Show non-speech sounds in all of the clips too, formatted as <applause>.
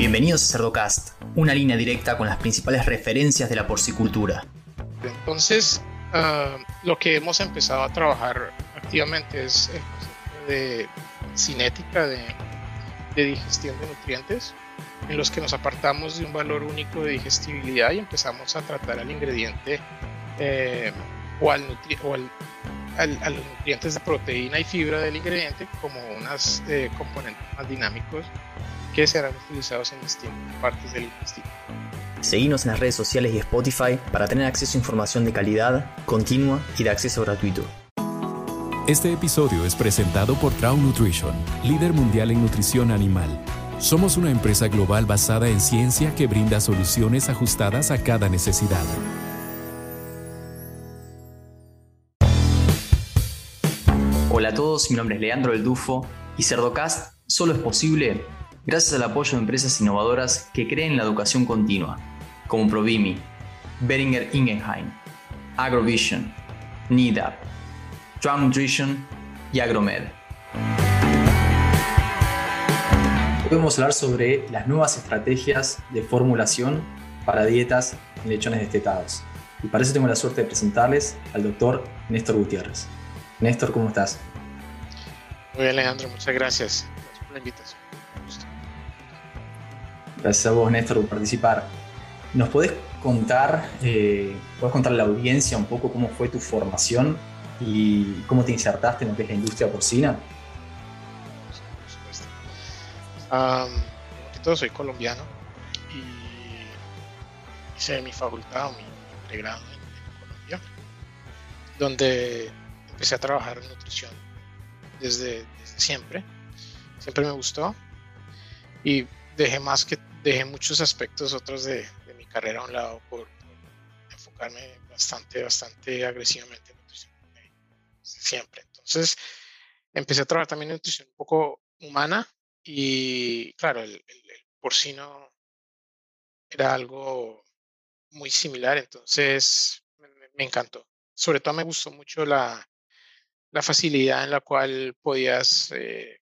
Bienvenidos a Cerdocast, una línea directa con las principales referencias de la porcicultura. Entonces, ah, lo que hemos empezado a trabajar activamente es el concepto de cinética, de, digestión de nutrientes, en los que nos apartamos de un valor único de digestibilidad y empezamos a tratar al ingrediente eh, o, al a los nutrientes de proteína y fibra del ingrediente como unos eh, componentes más dinámicos que serán utilizados en distintas partes del intestino. Seguimos en las redes sociales y Spotify para tener acceso a información de calidad, continua y de acceso gratuito. Este episodio es presentado por Trau Nutrition, líder mundial en nutrición animal. Somos una empresa global basada en ciencia que brinda soluciones ajustadas a cada necesidad. Hola a todos, mi nombre es Leandro El Dufo y Cerdocast solo es posible gracias al apoyo de empresas innovadoras que creen en la educación continua, como Provimi, Beringer Ingenheim, Agrovision, NIDAP, Drum Nutrition y Agromed. Hoy vamos a hablar sobre las nuevas estrategias de formulación para dietas en lechones destetados. Y para eso tengo la suerte de presentarles al doctor Néstor Gutiérrez. Néstor, ¿cómo estás? Muy bien, Leandro, muchas gracias. Gracias por la invitación. Gracias a vos, Néstor, por participar. ¿Nos podés contar, eh, podés contarle a la audiencia un poco cómo fue tu formación y cómo te insertaste en lo que es la industria porcina? Por supuesto. Um, todo soy colombiano y hice mi facultad o mi pregrado en, en Colombia, donde empecé a trabajar en nutrición desde, desde siempre. Siempre me gustó y dejé más que dejé muchos aspectos otros de, mi carrera a un lado por, enfocarme bastante, bastante agresivamente en nutrición siempre. Entonces, empecé a trabajar también en nutrición un poco humana y, claro, el, porcino era algo muy similar, entonces me, encantó. Sobre todo me gustó mucho la, la facilidad en la cual podías eh,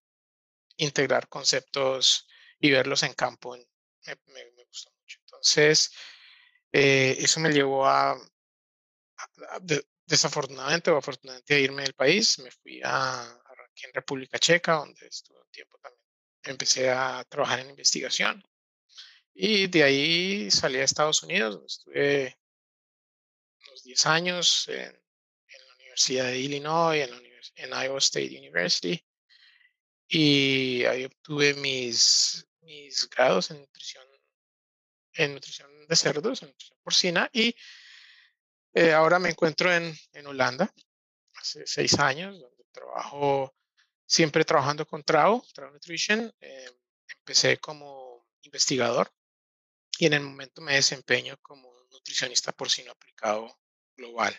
integrar conceptos y verlos en campo me, gustó mucho. Entonces, eh, eso me llevó a, desafortunadamente o afortunadamente, a irme del país. Me fui a, aquí en República Checa, donde estuve un tiempo también. Empecé a trabajar en investigación. Y de ahí salí a Estados Unidos, donde estuve unos 10 años en, la Universidad de Illinois, en, en Iowa State University. Y ahí obtuve mis mis grados en nutrición, en nutrición de cerdos, en nutrición porcina, y eh, ahora me encuentro en, en, Holanda, hace seis años, donde trabajo siempre trabajando con Trau, Trau Nutrition. Eh, empecé como investigador y en el momento me desempeño como nutricionista porcino aplicado global.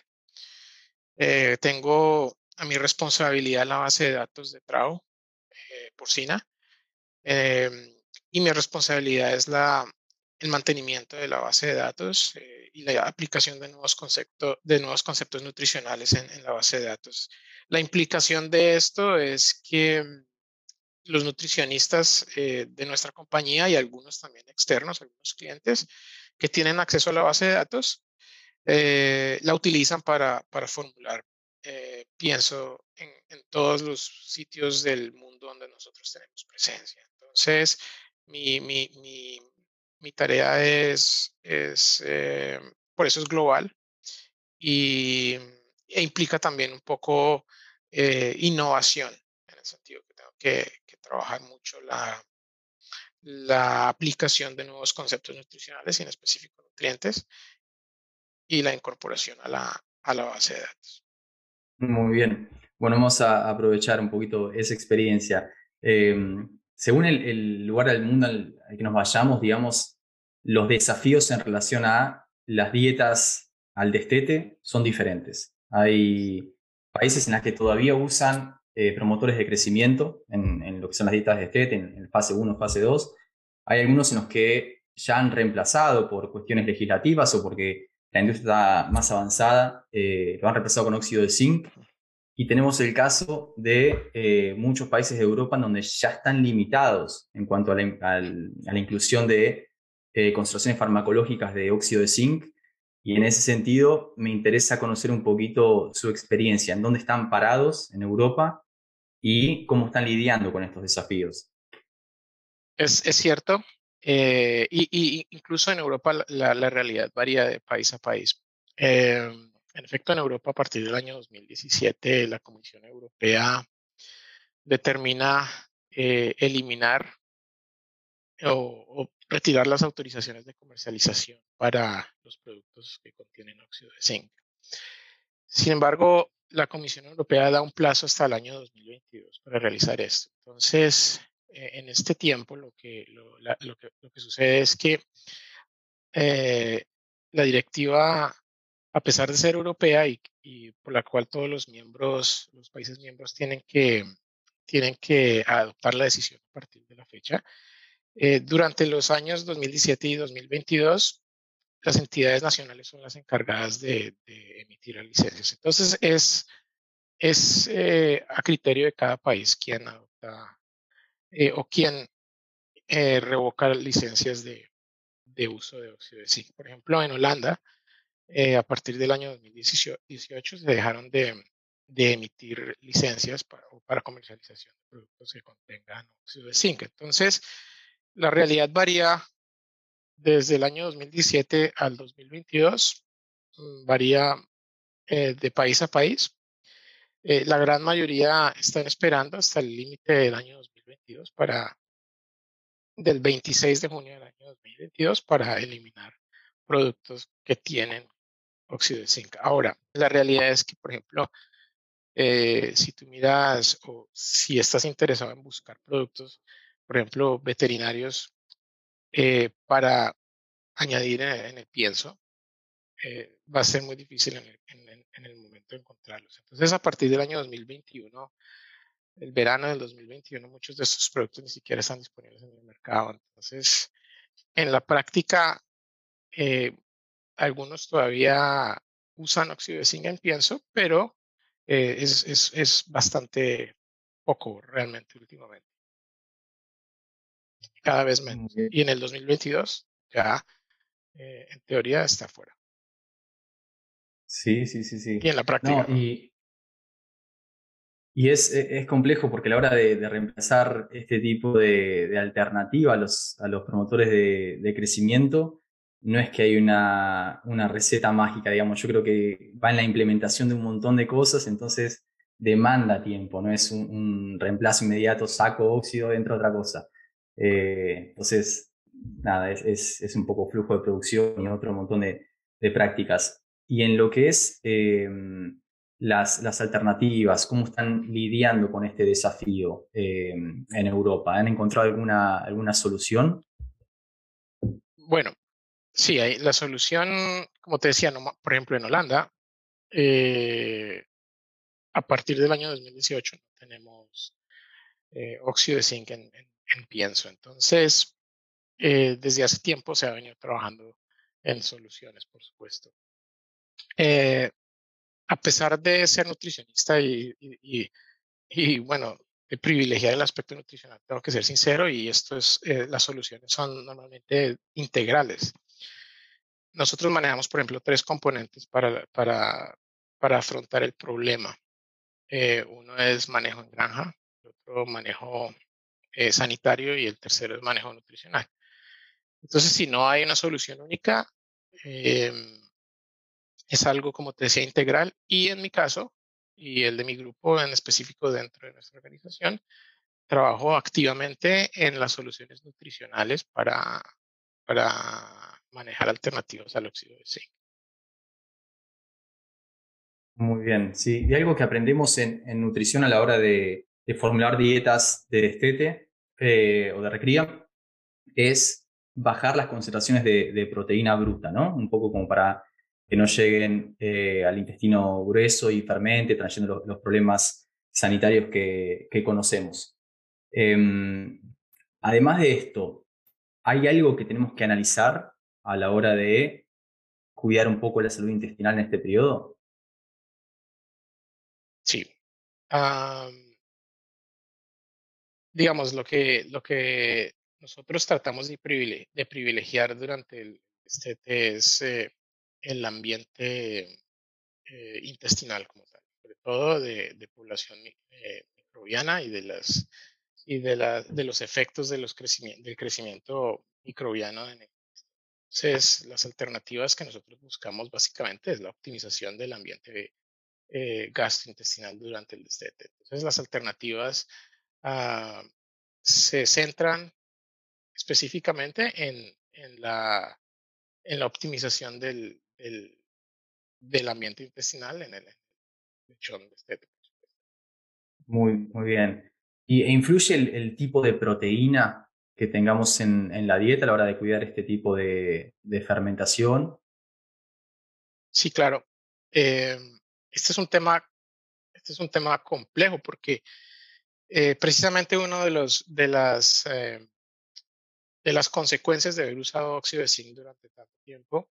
Eh, tengo a mi responsabilidad la base de datos de Trau porcina. Em, y mi responsabilidad es la, el mantenimiento de la base de datos eh, y la aplicación de nuevos, conceptos de nuevos conceptos nutricionales en, la base de datos. La implicación de esto es que los nutricionistas eh, de nuestra compañía y algunos también externos, algunos clientes que tienen acceso a la base de datos, eh, la utilizan para, para formular, pienso, en, en todos los sitios del mundo donde nosotros tenemos presencia. Entonces, mi, mi, mi, tarea es, es eh, por eso es global y, e implica también un poco eh, innovación, en el sentido que tengo que, trabajar mucho la, la aplicación de nuevos conceptos nutricionales y en específico nutrientes y la incorporación a la, a la base de datos. Muy bien. Bueno, vamos a aprovechar un poquito esa experiencia. Em, según el, lugar del mundo al, que nos vayamos, digamos, los desafíos en relación a las dietas al destete son diferentes. Hay países en los que todavía usan eh, promotores de crecimiento en, lo que son las dietas de destete, en, fase 1, fase 2. Hay algunos en los que ya han reemplazado por cuestiones legislativas o porque la industria está más avanzada, eh, lo han reemplazado con óxido de zinc Y tenemos el caso de eh, muchos países de Europa donde ya están limitados en cuanto a la, inclusión de eh, concentraciones farmacológicas de óxido de zinc. Y en ese sentido me interesa conocer un poquito su experiencia, en dónde están parados en Europa y cómo están lidiando con estos desafíos. Es, es cierto, eh, y, incluso en Europa la, la, realidad varía de país a país. En efecto, en Europa a partir del año 2017 la Comisión Europea determina eh, eliminar o, retirar las autorizaciones de comercialización para los productos que contienen óxido de zinc. Sin embargo, la Comisión Europea da un plazo hasta el año 2022 para realizar esto. Entonces, eh, en este tiempo lo que, lo, que, lo que sucede es que eh, la directiva, a pesar de ser europea y, por la cual todos los miembros, los países miembros tienen que, tienen que adoptar la decisión a partir de la fecha, eh, durante los años 2017 y 2022, las entidades nacionales son las encargadas de, emitir las licencias. Entonces, es, es a criterio de cada país quien adopta eh, o quien eh, revoca licencias de, uso de óxido de zinc. Por ejemplo, en Holanda, eh, a partir del año 2018 se dejaron de, emitir licencias para, para, comercialización de productos que contengan óxido de zinc. Entonces, la realidad varía desde el año 2017 al 2022, mm, varía de país a país. la gran mayoría están esperando hasta el límite del año 2022 para del 26 de junio del año 2022 para eliminar productos que tienen óxido de zinc. Ahora, la realidad es que, por ejemplo, eh, si tú miras o si estás interesado en buscar productos, por ejemplo, veterinarios eh, para añadir en, el pienso, eh, va a ser muy difícil en el, en el, momento de encontrarlos. Entonces, a partir del año 2021, el verano del 2021 muchos de estos productos ni siquiera están disponibles en el mercado. Entonces, en la práctica, algunos todavía usan óxido de zinc en pienso, pero eh, es, es, es, bastante poco realmente últimamente. Cada vez menos. Y en el 2022 ya, eh, en teoría, está fuera. Sí, sí, sí, sí. Y en la práctica. Y es, e, es, complejo porque a la hora de, reemplazar este tipo de, alternativa a los, a los promotores de, crecimiento, no es que hay una, una, receta mágica, digamos, yo creo que va en la implementación de un montón de cosas, entonces demanda tiempo, no es un, reemplazo inmediato, saco óxido, entra otra cosa. Eh, entonces, nada, es, es, un poco flujo de producción y otro montón de, prácticas. Y en lo que es... Eh, las, las, alternativas, cómo están lidiando con este desafío eh, en Europa. ¿Han encontrado alguna, alguna solución? Bueno, sí, la solución, como te decía, por ejemplo, en Holanda, eh, a partir del año 2018 tenemos eh, óxido de zinc en, pienso. Entonces, desde hace tiempo se ha venido trabajando en soluciones, por supuesto a pesar de ser nutricionista y, y, bueno, de privilegiar el aspecto nutricional, tengo que ser sincero y esto es, eh, las soluciones son normalmente integrales. Nosotros manejamos, por ejemplo, tres componentes para, para, para afrontar el problema. Eh, uno es manejo en granja, el otro manejo eh, sanitario y el tercero es manejo nutricional. Entonces, si no hay una solución única, em, es algo, como te decía, integral y en mi caso y el de mi grupo en específico dentro de nuestra organización, trabajo activamente en las soluciones nutricionales para, para manejar alternativas al óxido de zinc. Muy bien, sí. Y algo que aprendemos en, nutrición a la hora de, formular dietas de destete eh, o de recría es bajar las concentraciones de, proteína bruta, ¿no? Un poco como para que no lleguen eh, al intestino grueso y fermente, trayendo los, problemas sanitarios que, conocemos. Em, además de esto, ¿hay algo que tenemos que analizar a la hora de cuidar un poco la salud intestinal en este periodo? Sí, digamos, lo que, lo que nosotros tratamos de, privilegiar durante el este es eh, el ambiente eh, intestinal como tal, sobre todo de, población eh, microbiana y de las y de, la, de los efectos de los crecimiento, del crecimiento microbiano en el entonces, las alternativas que nosotros buscamos básicamente es la optimización del ambiente gastrointestinal durante el destete. Entonces, las alternativas ah, se centran específicamente en, en, la, en la optimización del, del, ambiente intestinal en el lechón destete. Muy, muy bien. ¿Y e influye el, tipo de proteína que tengamos en, en, la dieta a la hora de cuidar este tipo de, de fermentación? Sí, claro. Em, este es un tema, este es un tema complejo porque eh, precisamente uno de de las eh, de las consecuencias de haber usado óxido de zinc durante tanto tiempo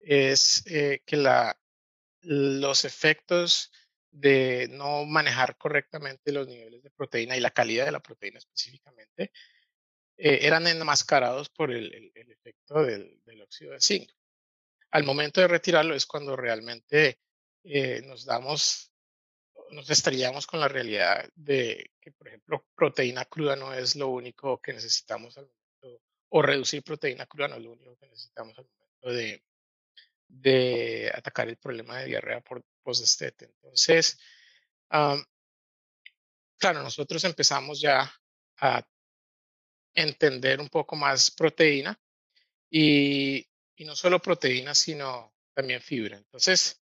es eh, que la, los efectos de no manejar correctamente los niveles de proteína y la calidad de la proteína específicamente eran enmascarados por el, el, efecto del, del, óxido de zinc. Al momento de retirarlo es cuando realmente nos damos nos estrellamos con la realidad de que, por ejemplo, proteína cruda no es lo único que necesitamos al momento, o reducir proteína cruda no es lo único que necesitamos al momento de, de atacar el problema de diarrea por postestete. Entonces, claro, nosotros empezamos ya a entender un poco más proteína y, y no solo proteína, sino también fibra. Entonces,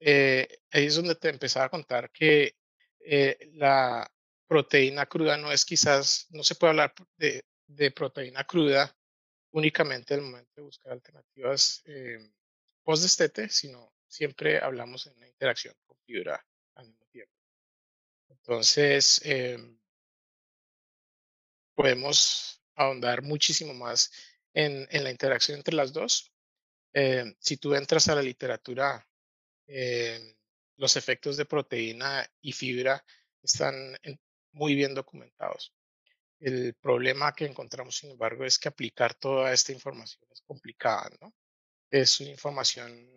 eh, ahí es donde te empezaba a contar que eh, la proteína cruda no es quizás, no se puede hablar de, de proteína cruda únicamente el momento de buscar alternativas eh, post-destete, sino siempre hablamos en una interacción con fibra al mismo tiempo. Entonces, em, podemos ahondar muchísimo más en, en, la interacción entre las dos. Em, si tú entras a la literatura eh, los efectos de proteína y fibra están muy bien documentados. El problema que encontramos, sin embargo, es que aplicar toda esta información es complicada, ¿no? Es una información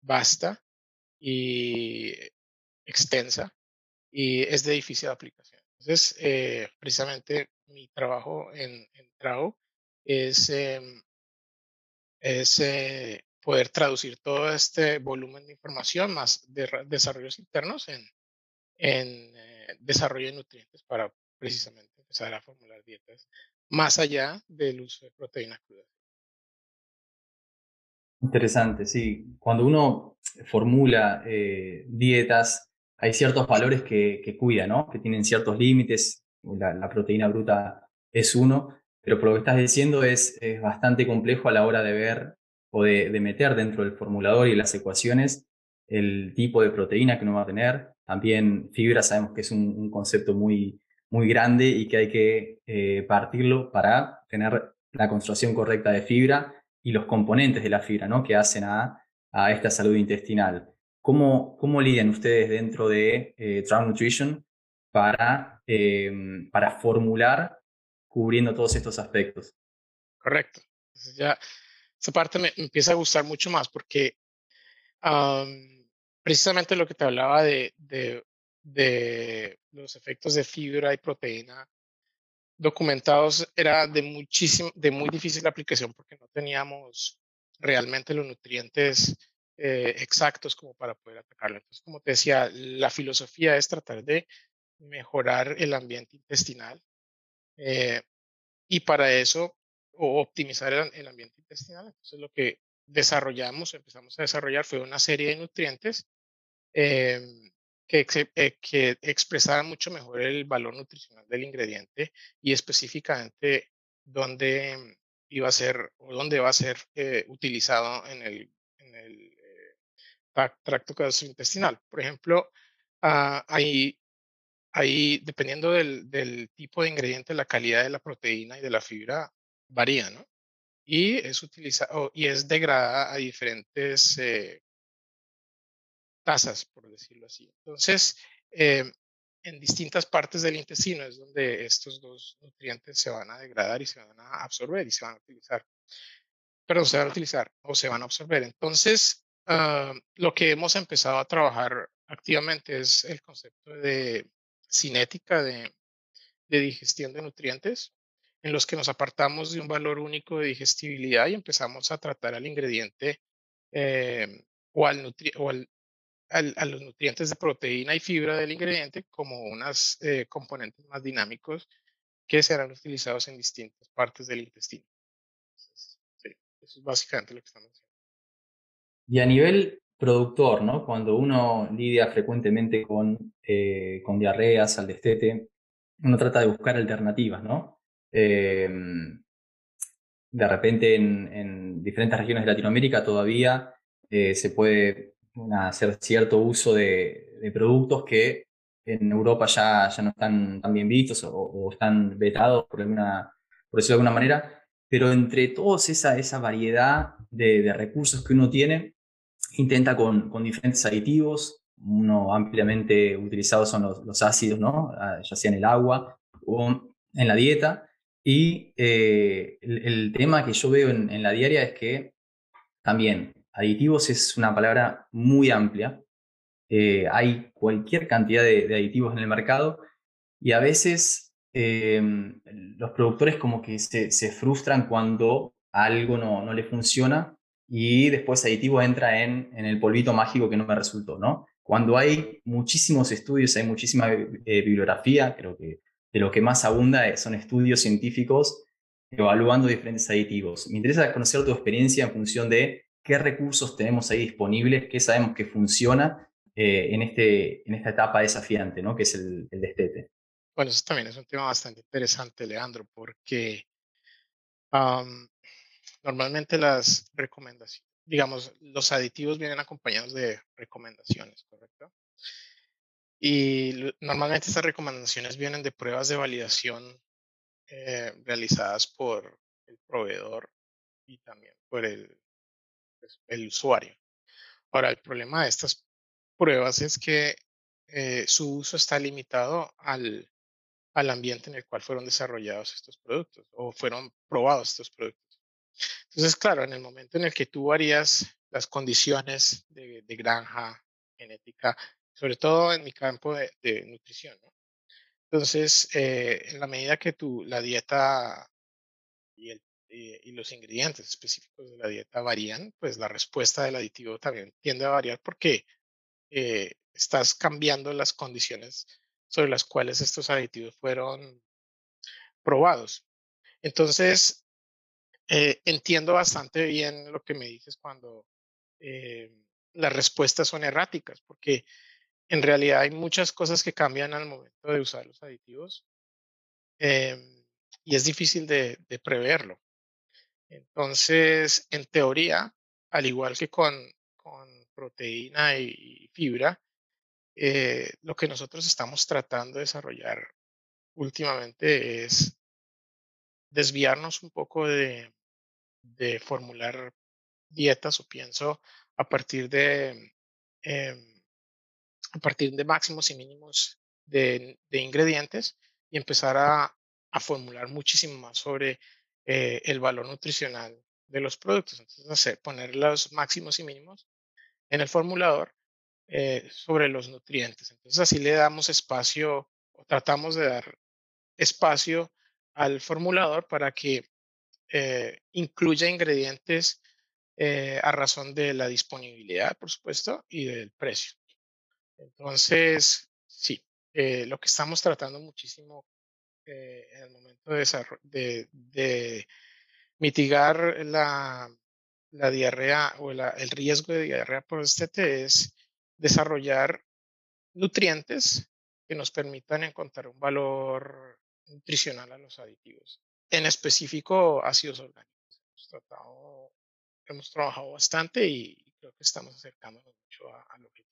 vasta y extensa y es de difícil aplicación. Entonces, eh, precisamente mi trabajo en, TRAO es, em, es eh, poder traducir todo este volumen de información más de desarrollos internos en, eh, desarrollo de nutrientes para precisamente empezar a formular dietas más allá del uso de proteína cruda. Interesante, sí. Cuando uno formula dietas, hay ciertos valores que, que cuida, ¿no? Que tienen ciertos límites. La, la, proteína bruta es uno, pero por lo que estás diciendo es, bastante complejo a la hora de ver o de, meter dentro del formulador y las ecuaciones el tipo de proteína que uno va a tener. También fibra sabemos que es un, concepto muy, muy grande y que hay que eh, partirlo para tener la construcción correcta de fibra y los componentes de la fibra ¿no? que hacen a, a esta salud intestinal. ¿Cómo, cómo lidian ustedes dentro de eh, Nutrition para, eh, para formular cubriendo todos estos aspectos? Correcto. Ya esa parte me, empieza a gustar mucho más porque precisamente lo que te hablaba de, de, de, los efectos de fibra y proteína documentados era de muchísimo, de muy difícil aplicación porque no teníamos realmente los nutrientes eh, exactos como para poder atacarlo. Entonces, como te decía, la filosofía es tratar de mejorar el ambiente intestinal eh, y para eso o optimizar el, ambiente intestinal. Entonces lo que desarrollamos, empezamos a desarrollar fue una serie de nutrientes em, que, eh, que expresaran mucho mejor el valor nutricional del ingrediente y específicamente dónde iba a ser o dónde va a ser eh, utilizado en el, en el eh, tracto gastrointestinal. Por ejemplo, uh, hay ahí, dependiendo del, del, tipo de ingrediente, la calidad de la proteína y de la fibra, varía, ¿no? Y es utilizado y es degradada a diferentes eh, tasas, por decirlo así. Entonces, eh, en distintas partes del intestino es donde estos dos nutrientes se van a degradar y se van a absorber y se van a utilizar. Perdón, se van a utilizar o se van a absorber. Entonces, ah, lo que hemos empezado a trabajar activamente es el concepto de cinética de, de digestión de nutrientes, en los que nos apartamos de un valor único de digestibilidad y empezamos a tratar al ingrediente eh, o, al, o al, a los nutrientes de proteína y fibra del ingrediente como unos eh, componentes más dinámicos que serán utilizados en distintas partes del intestino. sí, eso es básicamente lo que estamos haciendo. Y a nivel productor, ¿no? Cuando uno lidia frecuentemente con, eh, con diarreas, al destete, uno trata de buscar alternativas, ¿no? Em, de repente en, en, diferentes regiones de Latinoamérica todavía eh, se puede hacer cierto uso de, productos que en Europa ya, ya no están tan bien vistos o, están vetados por, alguna, por decirlo de alguna manera, pero entre todos esa, esa variedad de, recursos que uno tiene, intenta con, diferentes aditivos, uno ampliamente utilizado son los, ácidos, ¿no? Ah, ya sea en el agua o en la dieta, y eh, el, tema que yo veo en, la diaria es que también Aditivos es una palabra muy amplia. Eh, hay cualquier cantidad de, aditivos en el mercado y a veces em, los productores como que se, frustran cuando algo no, no le funciona y después aditivo entra en, en, el polvito mágico que no me resultó, ¿no? Cuando hay muchísimos estudios, hay muchísima eh, bibliografía, creo que de lo que más abunda son estudios científicos evaluando diferentes aditivos. Me interesa conocer tu experiencia en función de qué recursos tenemos ahí disponibles, qué sabemos que funciona eh, en, este, en esta etapa desafiante, ¿no? que es el, el destete. Bueno, eso también es un tema bastante interesante, Leandro, porque normalmente las recomendaciones, digamos, los aditivos vienen acompañados de recomendaciones, ¿correcto? Y normalmente estas recomendaciones vienen de pruebas de validación eh, realizadas por el proveedor y también por el pues, el usuario. Ahora, el problema de estas pruebas es que eh, su uso está limitado al, al ambiente en el cual fueron desarrollados estos productos o fueron probados estos productos. Entonces, claro, en el momento en el que tú varías las condiciones de, granja, genética, sobre todo en mi campo de, nutrición, Entonces, eh, en la medida que tú, la dieta y el eh, y los ingredientes específicos de la dieta varían, pues la respuesta del aditivo también tiende a variar porque eh, estás cambiando las condiciones sobre las cuales estos aditivos fueron probados. Entonces, eh, entiendo bastante bien lo que me dices cuando las respuestas son erráticas, porque en realidad hay muchas cosas que cambian al momento de usar los aditivos em, y es difícil de preverlo. Entonces, en teoría, al igual que con, proteína y, fibra, eh, lo que nosotros estamos tratando de desarrollar últimamente es desviarnos un poco de, formular dietas o pienso a partir de em, a partir de máximos y mínimos de, ingredientes y empezar a, a, formular muchísimo más sobre eh, el valor nutricional de los productos. Entonces, hacer, poner los máximos y mínimos en el formulador eh, sobre los nutrientes. Entonces, así le damos espacio o tratamos de dar espacio al formulador para que eh, incluya ingredientes a razón de la disponibilidad, por supuesto, y del precio. Entonces, sí, lo que estamos tratando muchísimo eh, en el momento de, de, mitigar la, la, diarrea o el riesgo de diarrea por este es desarrollar nutrientes que nos permitan encontrar un valor nutricional a los aditivos. En específico, ácidos orgánicos. Hemos, tratado, hemos trabajado bastante y creo que estamos acercándonos mucho al objetivo.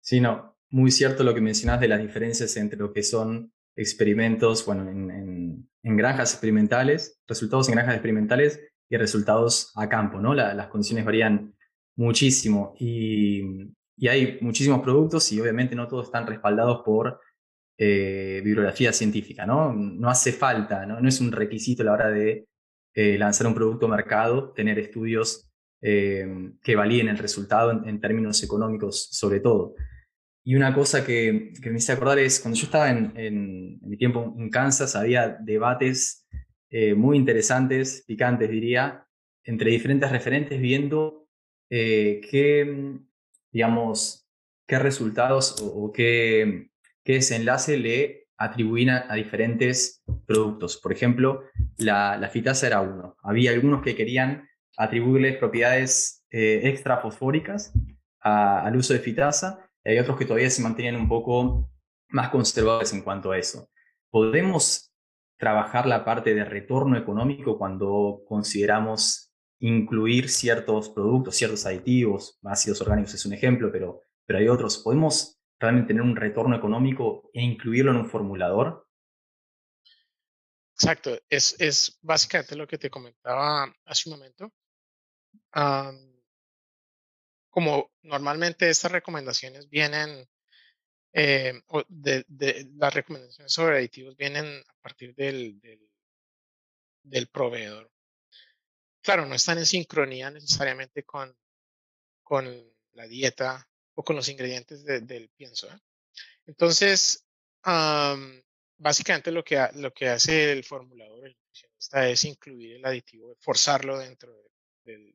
Sí, no, muy cierto lo que mencionas de las diferencias entre lo que son experimentos, bueno, en, granjas experimentales, resultados en granjas experimentales y resultados a campo, ¿no? las condiciones varían muchísimo y, hay muchísimos productos y obviamente no todos están respaldados por bibliografía científica, ¿no? No hace falta, ¿no? no es un requisito a la hora de lanzar un producto a mercado, tener estudios que validen el resultado en, términos económicos sobre todo. Y una cosa que, me hice acordar es, cuando yo estaba en, mi tiempo en Kansas, había debates eh, muy interesantes, picantes diría, entre diferentes referentes viendo eh, qué, digamos, qué resultados o, qué, qué, desenlace le atribuían a, diferentes productos. Por ejemplo, la, fitasa era uno. Había algunos que querían atribuirles propiedades eh, extra fosfóricas al uso de fitasa hay otros que todavía se mantienen un poco más conservadores en cuanto a eso. ¿Podemos trabajar la parte de retorno económico cuando consideramos incluir ciertos productos, ciertos aditivos, ácidos orgánicos es un ejemplo, pero, pero hay otros. ¿Podemos realmente tener un retorno económico e incluirlo en un formulador? Exacto, es, es básicamente lo que te comentaba hace un momento como normalmente estas recomendaciones vienen, eh, de, las recomendaciones sobre aditivos vienen a partir del, del, proveedor. Claro, no están en sincronía necesariamente con, con la dieta o con los ingredientes del pienso. ¿eh? Entonces, básicamente lo que, lo que hace el formulador, el nutricionista, es incluir el aditivo, forzarlo dentro del,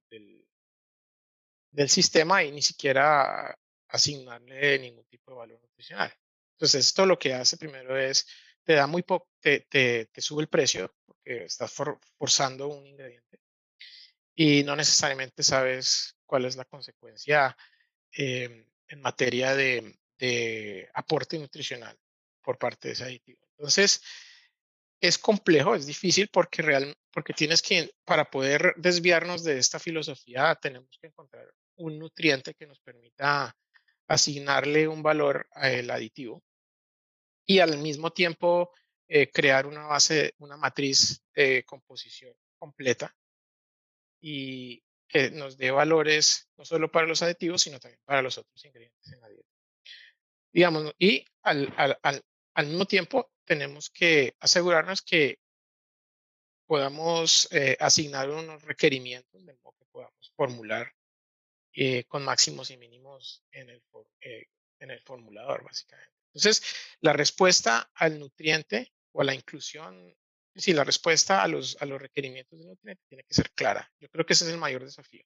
del sistema y ni siquiera asignarle ningún tipo de valor nutricional. Entonces, esto lo que hace primero es, te da muy poco, te, te, sube el precio porque estás forzando un ingrediente y no necesariamente sabes cuál es la consecuencia em, en materia de, de, aporte nutricional por parte de ese aditivo. Entonces, es complejo, es difícil porque, real, porque tienes que, para poder desviarnos de esta filosofía, tenemos que encontrar un nutriente que nos permita asignarle un valor al aditivo y al mismo tiempo eh, crear una base, una matriz de composición completa y que nos dé valores no solo para los aditivos, sino también para los otros ingredientes en la dieta. Digamos, y al, al, al, al mismo tiempo tenemos que asegurarnos que podamos eh, asignar unos requerimientos de modo que podamos formular eh, con máximos y mínimos en el, eh, en el formulador, básicamente. Entonces, la respuesta al nutriente o a la inclusión, sí, la respuesta a los, a los requerimientos del nutriente tiene que ser clara. Yo creo que ese es el mayor desafío.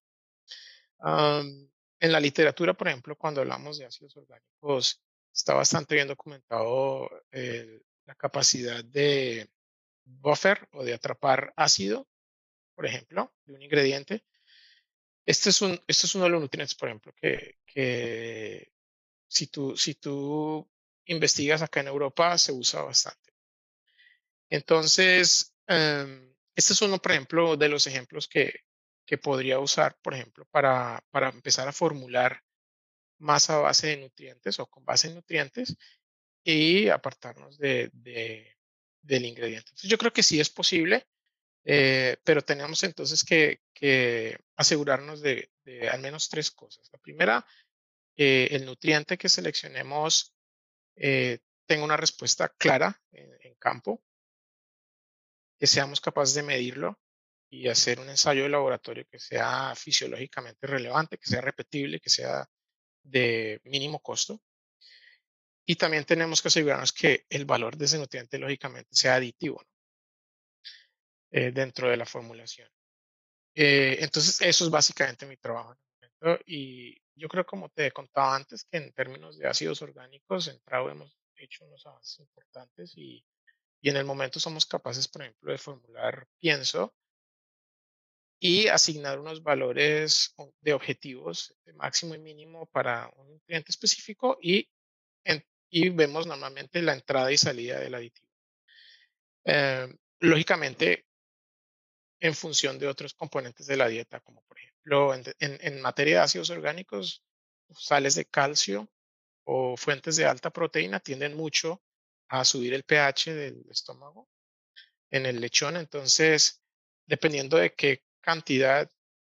en la literatura, por ejemplo, cuando hablamos de ácidos orgánicos, está bastante bien documentado la capacidad de buffer o de atrapar ácido, por ejemplo, de un ingrediente este es, un, este es uno de los nutrientes, por ejemplo, que, que si, tú, si tú investigas acá en Europa se usa bastante. Entonces, em, este es uno, por ejemplo, de los ejemplos que, que podría usar, por ejemplo, para, para empezar a formular más a base de nutrientes o con base en nutrientes y apartarnos de, de, del ingrediente. Entonces, yo creo que sí es posible. Eh, pero tenemos entonces que, asegurarnos de, al menos tres cosas. La primera, el nutriente que seleccionemos eh, tenga una respuesta clara en, campo, que seamos capaces de medirlo y hacer un ensayo de laboratorio que sea fisiológicamente relevante, que sea repetible, que sea de mínimo costo. Y también tenemos que asegurarnos que el valor de ese nutriente lógicamente sea aditivo. Eh, dentro de la formulación. Eh, entonces, eso es básicamente mi trabajo. Y yo creo, como te contaba antes, que en términos de ácidos orgánicos, en Trau hemos hecho unos avances importantes y, y en el momento somos capaces, por ejemplo, de formular pienso y asignar unos valores de objetivos de máximo y mínimo para un nutriente específico y, y vemos normalmente la entrada y salida del aditivo. Eh, lógicamente, en función de otros componentes de la dieta, como por ejemplo en, materia de ácidos orgánicos, sales de calcio o fuentes de alta proteína tienden mucho a subir el pH del estómago en el lechón. Entonces, dependiendo de qué cantidad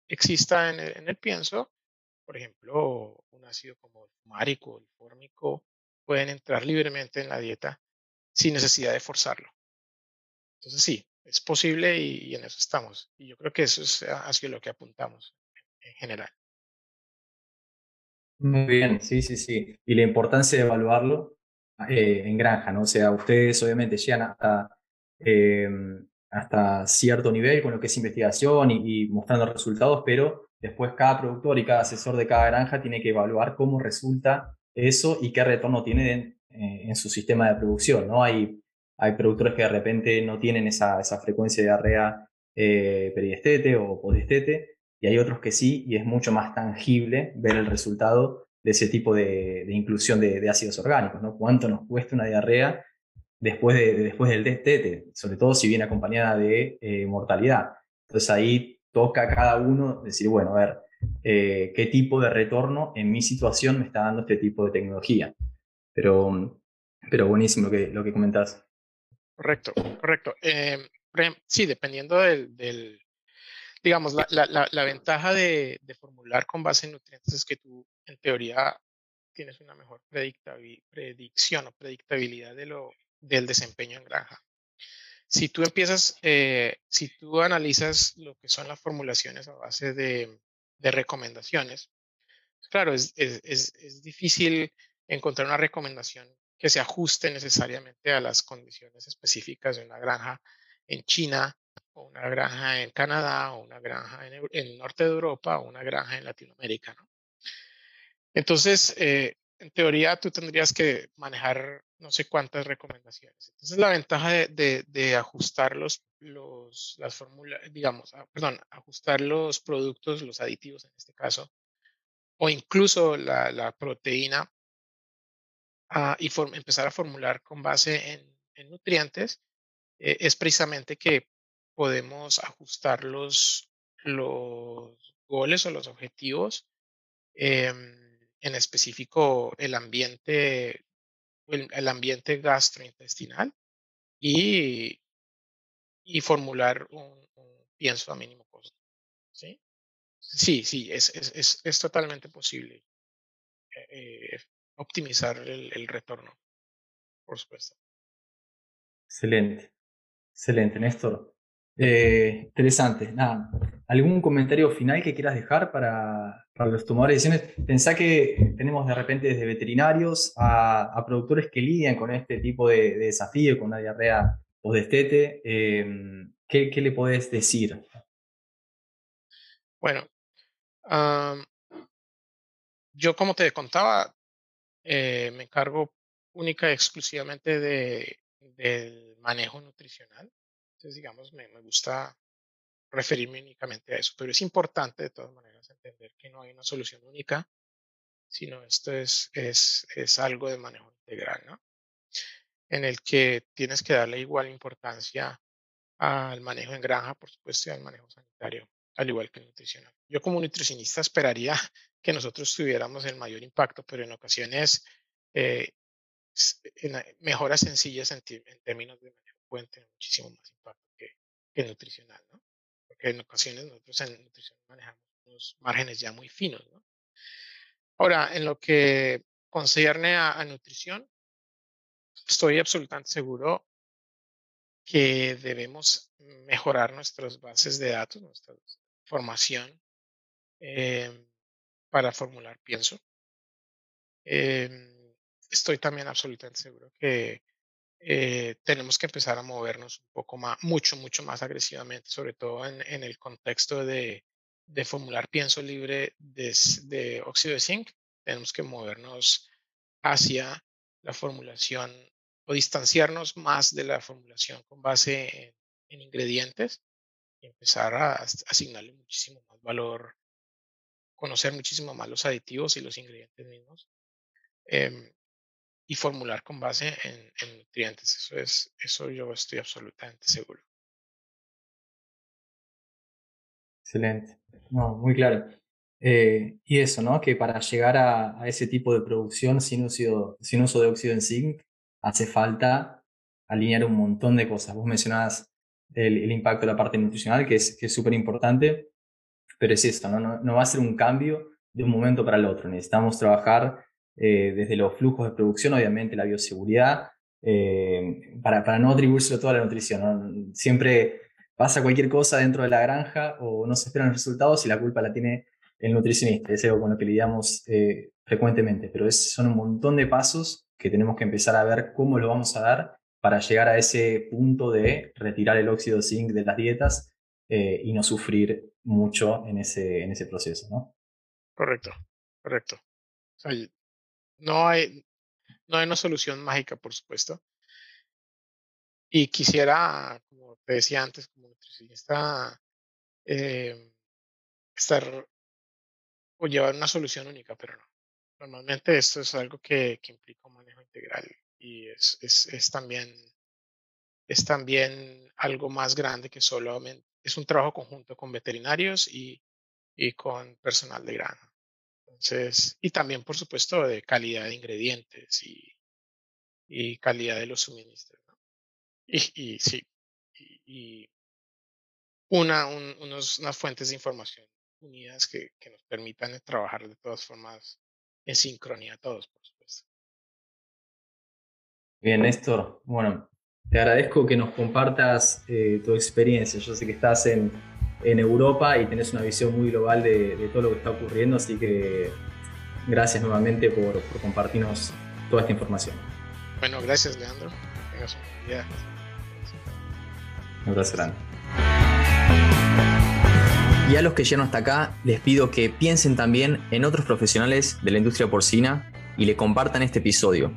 exista en el, en pienso, por ejemplo, un ácido como el fumárico o el fórmico pueden entrar libremente en la dieta sin necesidad de forzarlo. Entonces sí, es posible y, en eso estamos. Y yo creo que eso es hacia lo que apuntamos en general. Muy bien, sí, sí, sí. Y la importancia de evaluarlo eh, en granja, ¿no? O sea, ustedes obviamente llegan hasta, eh, hasta cierto nivel con lo que es investigación y, mostrando resultados, pero después cada productor y cada asesor de cada granja tiene que evaluar cómo resulta eso y qué retorno tiene en, eh, su sistema de producción, ¿no? Hay hay productores que de repente no tienen esa, esa frecuencia de diarrea eh, periestete o podestete, y hay otros que sí, y es mucho más tangible ver el resultado de ese tipo de, inclusión de, ácidos orgánicos, ¿no? Cuánto nos cuesta una diarrea después, de, después del destete, sobre todo si viene acompañada de eh, mortalidad. Entonces ahí toca a cada uno decir, bueno, a ver, eh, qué tipo de retorno en mi situación me está dando este tipo de tecnología. Pero, pero buenísimo lo que, lo que comentás. Correcto, correcto. Em, sí, dependiendo del, digamos, la, la, la, ventaja de, de, formular con base en nutrientes es que tú, en teoría, tienes una mejor predicción o predictabilidad de lo, del desempeño en granja. Si tú empiezas, eh, si tú analizas lo que son las formulaciones a base de, de recomendaciones, claro, es, es, es difícil encontrar una recomendación que se ajuste necesariamente a las condiciones específicas de una granja en China o una granja en Canadá o una granja en, el norte de Europa o una granja en Latinoamérica. Entonces, eh, en teoría, tú tendrías que manejar no sé cuántas recomendaciones. Entonces, la ventaja de, ajustar los, los, las fórmulas, digamos, ah, perdón, ajustar los productos, los aditivos en este caso, o incluso la, la proteína y empezar a formular con base en, nutrientes, eh, es precisamente que podemos ajustar los, los goles o los objetivos, em, en específico el ambiente, el, ambiente gastrointestinal y, y formular un, pienso a mínimo costo. ¿sí? Sí, sí, es, es, es, totalmente posible. Eh, eh, optimizar el, retorno, por supuesto. Excelente, excelente, Néstor. Eh, interesante. Nada, ¿algún comentario final que quieras dejar para, para los tomadores de decisiones? Pensá que tenemos de repente desde veterinarios a, productores que lidian con este tipo de, desafío, con una diarrea o destete. Eh, ¿qué, le podés decir? Bueno, yo como te contaba, eh, me encargo única y exclusivamente de, del manejo nutricional. Entonces, digamos, me, me, gusta referirme únicamente a eso, pero es importante de todas maneras entender que no hay una solución única, sino esto es, es, es algo de manejo integral, ¿no? En el que tienes que darle igual importancia al manejo en granja, por supuesto, y al manejo sanitario, al igual que el nutricional. Yo como nutricionista esperaría <laughs> que nosotros tuviéramos el mayor impacto, pero en ocasiones eh, mejoras sencillas en, términos de pueden tener muchísimo más impacto que, el nutricional, ¿no? Porque en ocasiones nosotros en nutrición manejamos unos márgenes ya muy finos, ¿no? Ahora, en lo que concierne a, nutrición, estoy absolutamente seguro que debemos mejorar nuestras bases de datos, nuestra formación, eh, para formular pienso. Em, estoy también absolutamente seguro que eh, tenemos que empezar a movernos un poco más, mucho, mucho más agresivamente, sobre todo en, en el contexto de, de, formular pienso libre de, de, óxido de zinc. Tenemos que movernos hacia la formulación o distanciarnos más de la formulación con base en, en ingredientes y empezar a asignarle muchísimo más valor conocer muchísimo más los aditivos y los ingredientes mismos em, y formular con base en, nutrientes. Eso es, eso yo estoy absolutamente seguro. Excelente. No, muy claro. Eh, y eso, ¿no? Que para llegar a, ese tipo de producción sin uso, sin uso de óxido en zinc, hace falta alinear un montón de cosas. Vos mencionabas el, impacto de la parte nutricional, que es súper importante, pero es esto, ¿no? No, va a ser un cambio de un momento para el otro. Necesitamos trabajar eh, desde los flujos de producción, obviamente la bioseguridad, eh, para, para, no atribuírselo toda la nutrición. Siempre pasa cualquier cosa dentro de la granja o no se esperan resultados y la culpa la tiene el nutricionista. Es algo con lo que lidiamos eh, frecuentemente, pero son un montón de pasos que tenemos que empezar a ver cómo lo vamos a dar para llegar a ese punto de retirar el óxido zinc de las dietas y no sufrir mucho en ese, en ese proceso, ¿no? Correcto, correcto. No, hay, no hay una solución mágica, por supuesto. Y quisiera, como te decía antes, como nutricionista, eh, estar o llevar una solución única, pero no. Normalmente esto es algo que, que implica un manejo integral y es, es, es, también, es también algo más grande que solamente, es un trabajo conjunto con veterinarios y, y con personal de granja. Entonces, y también, por supuesto, de calidad de ingredientes y, y calidad de los suministros. Y, y sí, y, una, unos, unas fuentes de información unidas que, que, nos permitan trabajar de todas formas en sincronía todos, por supuesto. Bien, Néstor. Bueno, te agradezco que nos compartas eh, tu experiencia. Yo sé que estás en, en, Europa y tenés una visión muy global de, de, todo lo que está ocurriendo, así que gracias nuevamente por, por compartirnos toda esta información. Bueno, gracias, Leandro. Un abrazo grande. Y a los que llegaron hasta acá, les pido que piensen también en otros profesionales de la industria porcina y le compartan este episodio,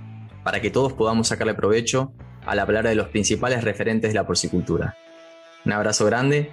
para que todos podamos sacarle provecho a la palabra de los principales referentes de la porcicultura. Un abrazo grande